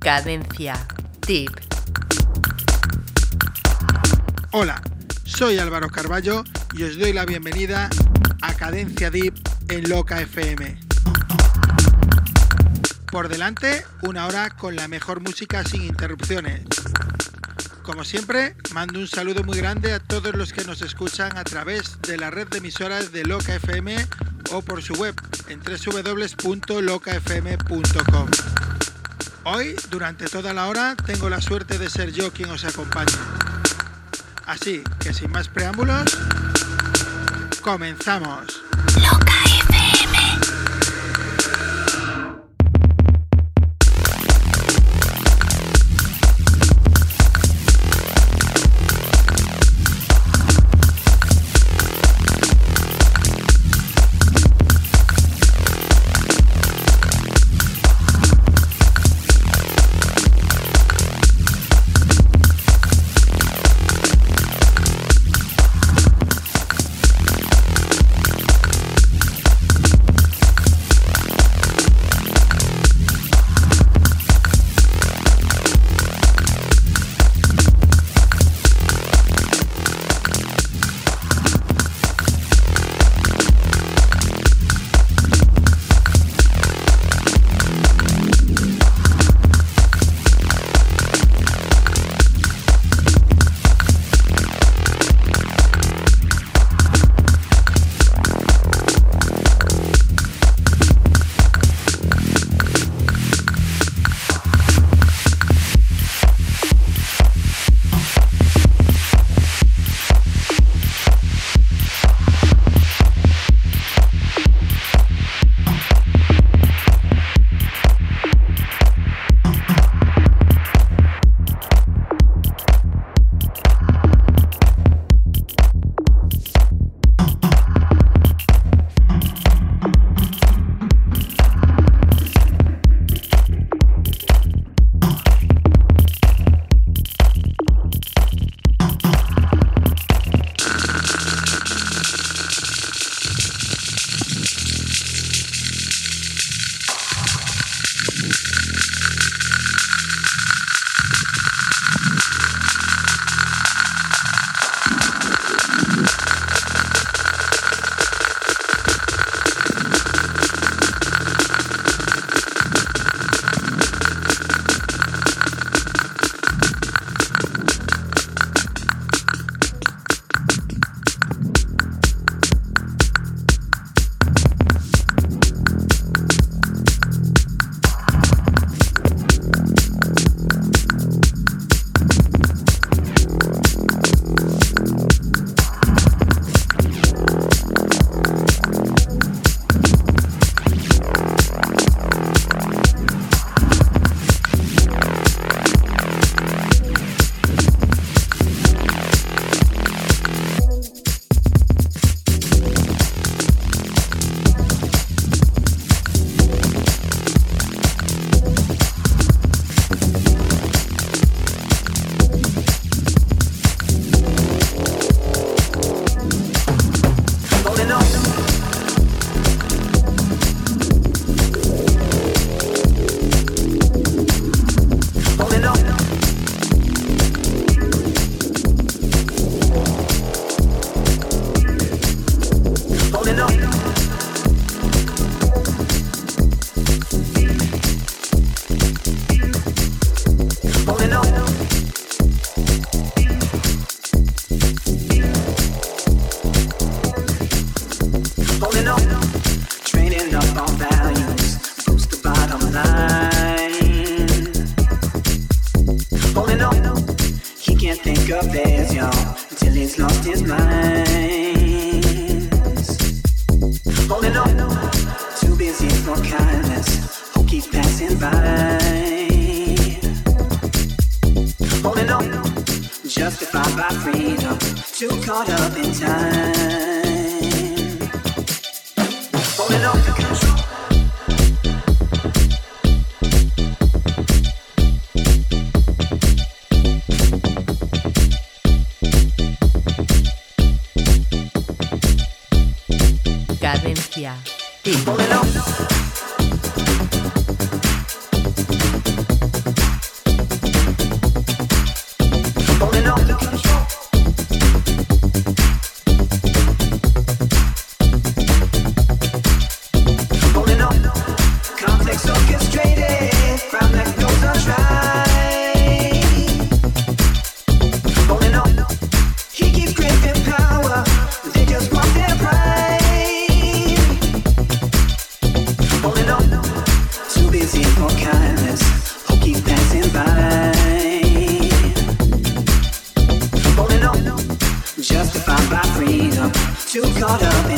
Cadencia. Tip. Hola, soy Álvaro Carballo y os doy la bienvenida a Cadencia Deep en Loca FM. Por delante, una hora con la mejor música sin interrupciones. Como siempre, mando un saludo muy grande a todos los que nos escuchan a través de la red de emisoras de Loca FM o por su web en www.locafm.com. Hoy, durante toda la hora, tengo la suerte de ser yo quien os acompañe. Así que sin más preámbulos, comenzamos.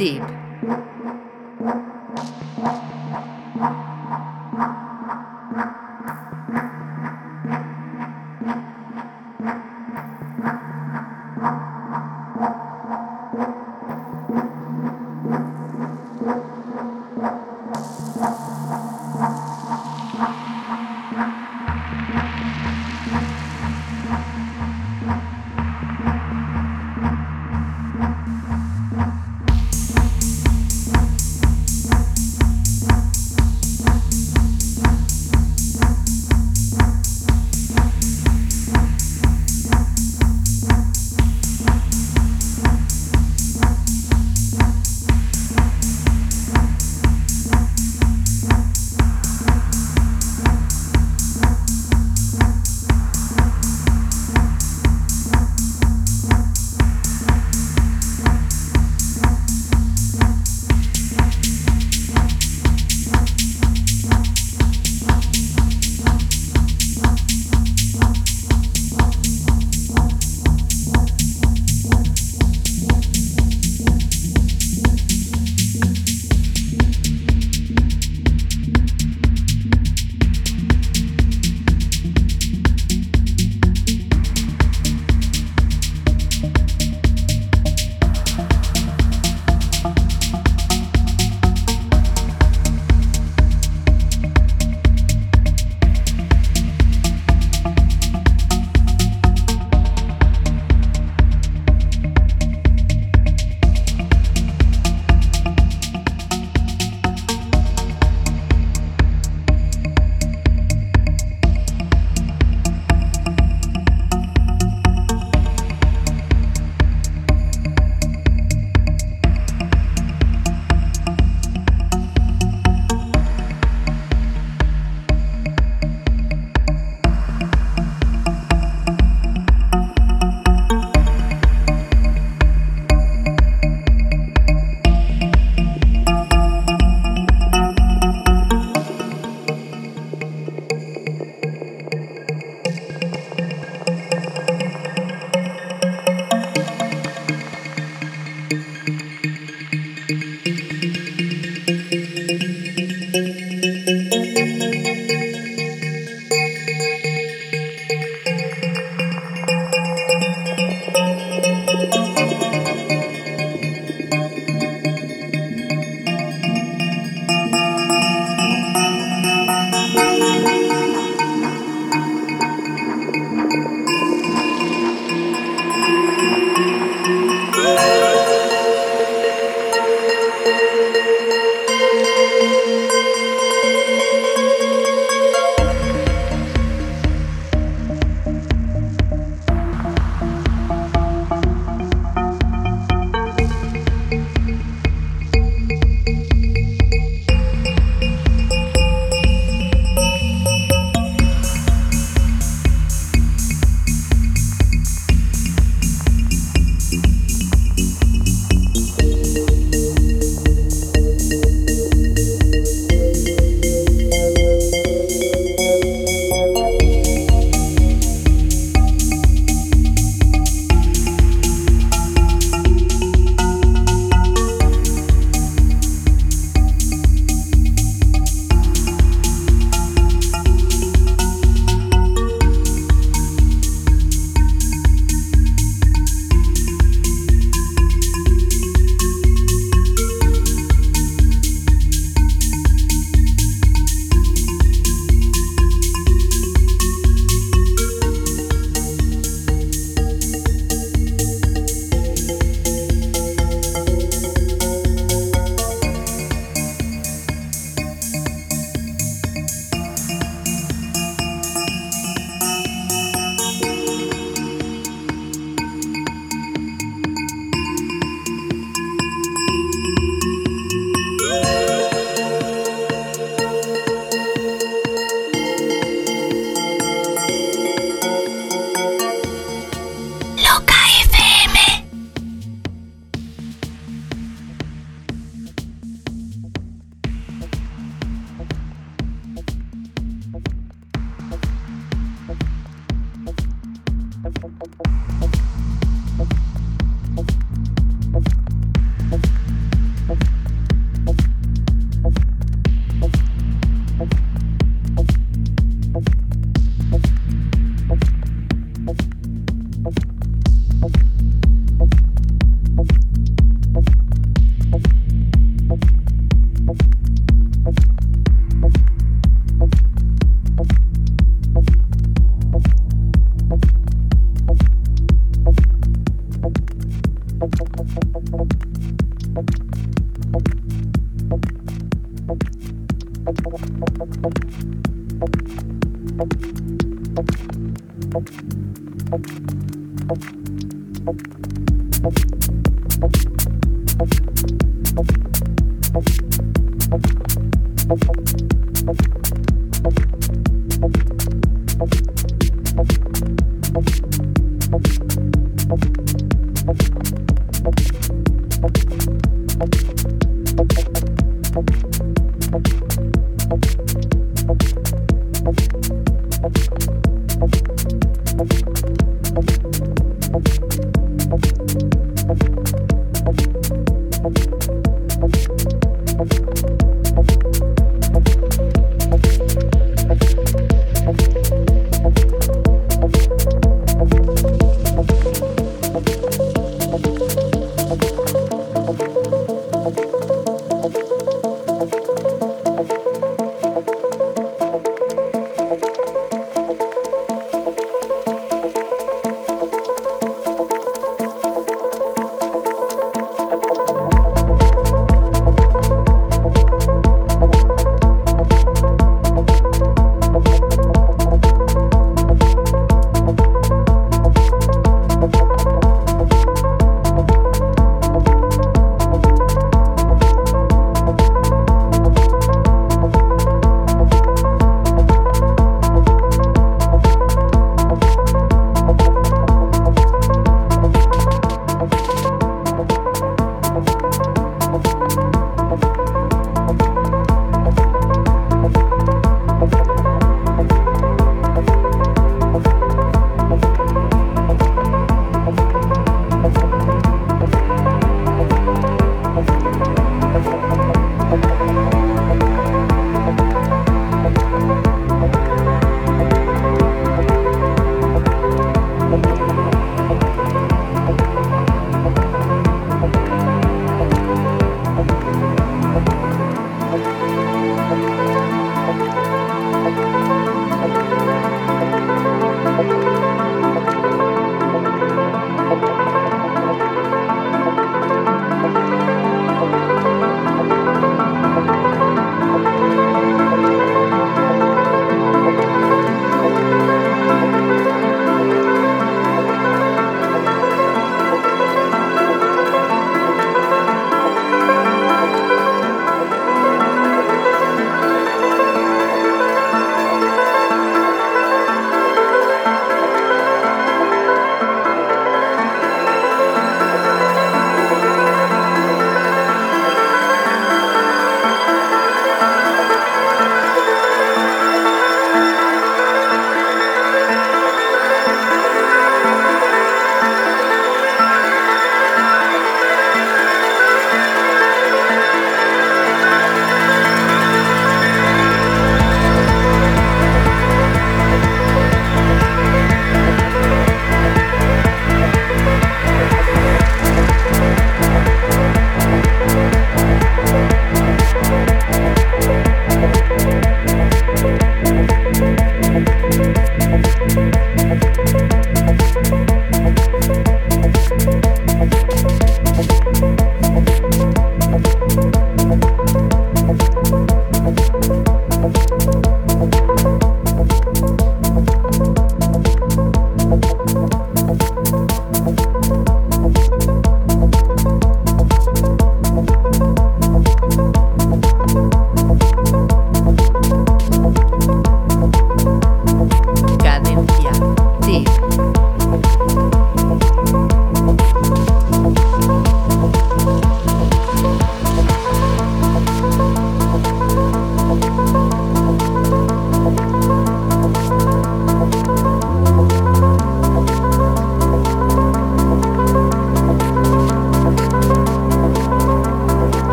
Deep.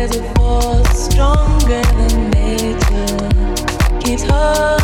There's a force stronger than nature keeps her.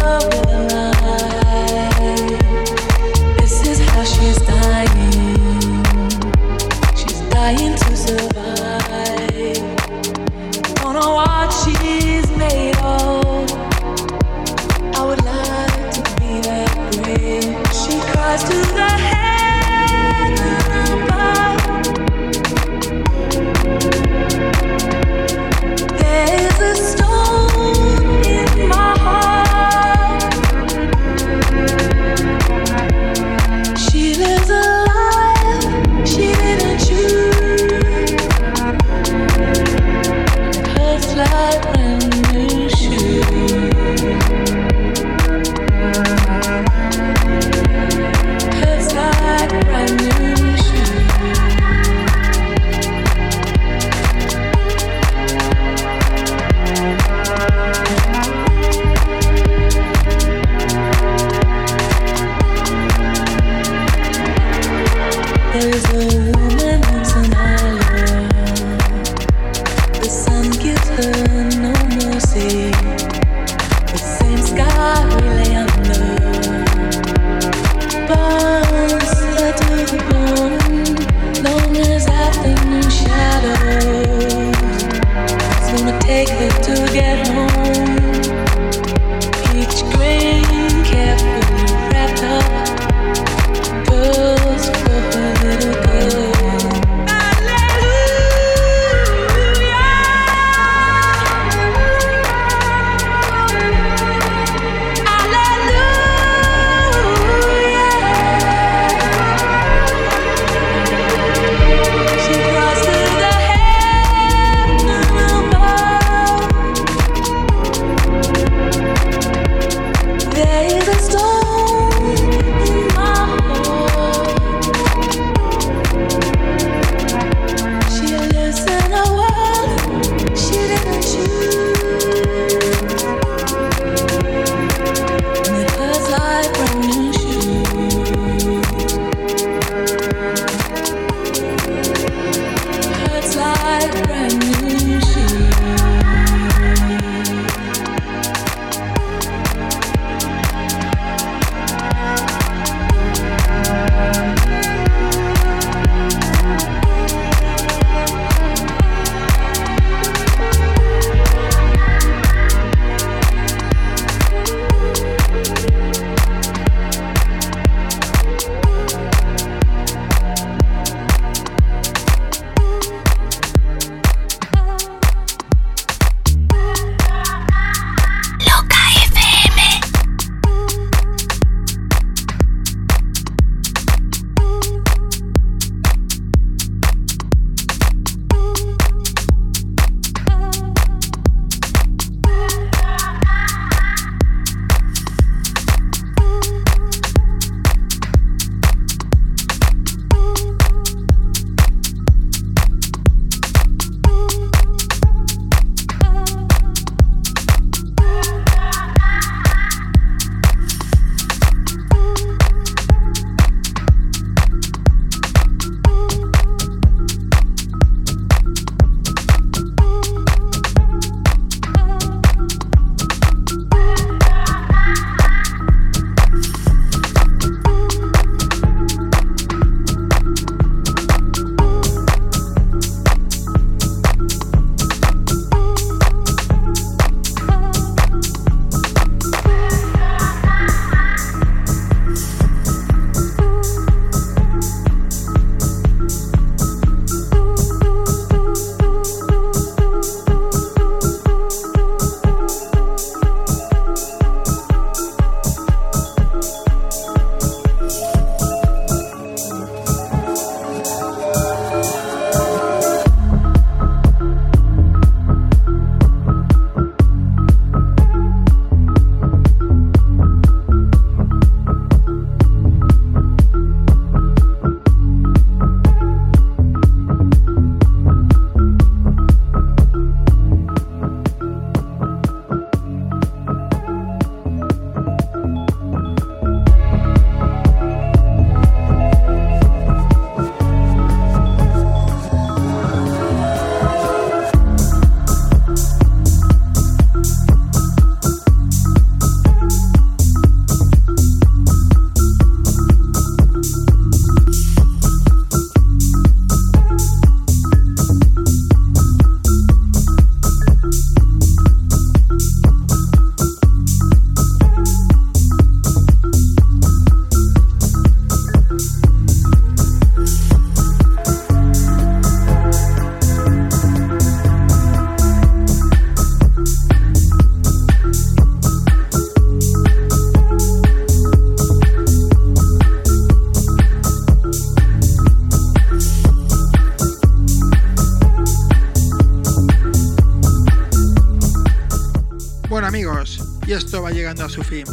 Va llegando a su fin.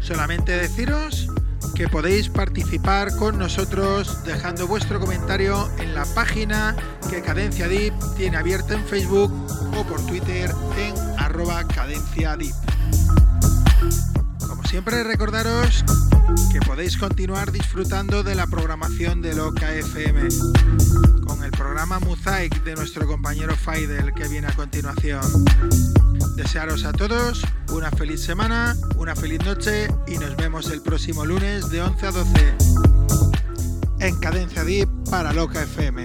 Solamente deciros que podéis participar con nosotros dejando vuestro comentario en la página que Cadencia Deep tiene abierta en Facebook o por Twitter en arroba Cadencia. Como siempre recordaros que podéis continuar disfrutando de la programación de Loca FM con el programa Mosaic de nuestro compañero Faidel que viene a continuación. Desearos a todos una feliz semana, una feliz noche y nos vemos el próximo lunes de 11 a 12 en Cadencia Deep para Loca FM.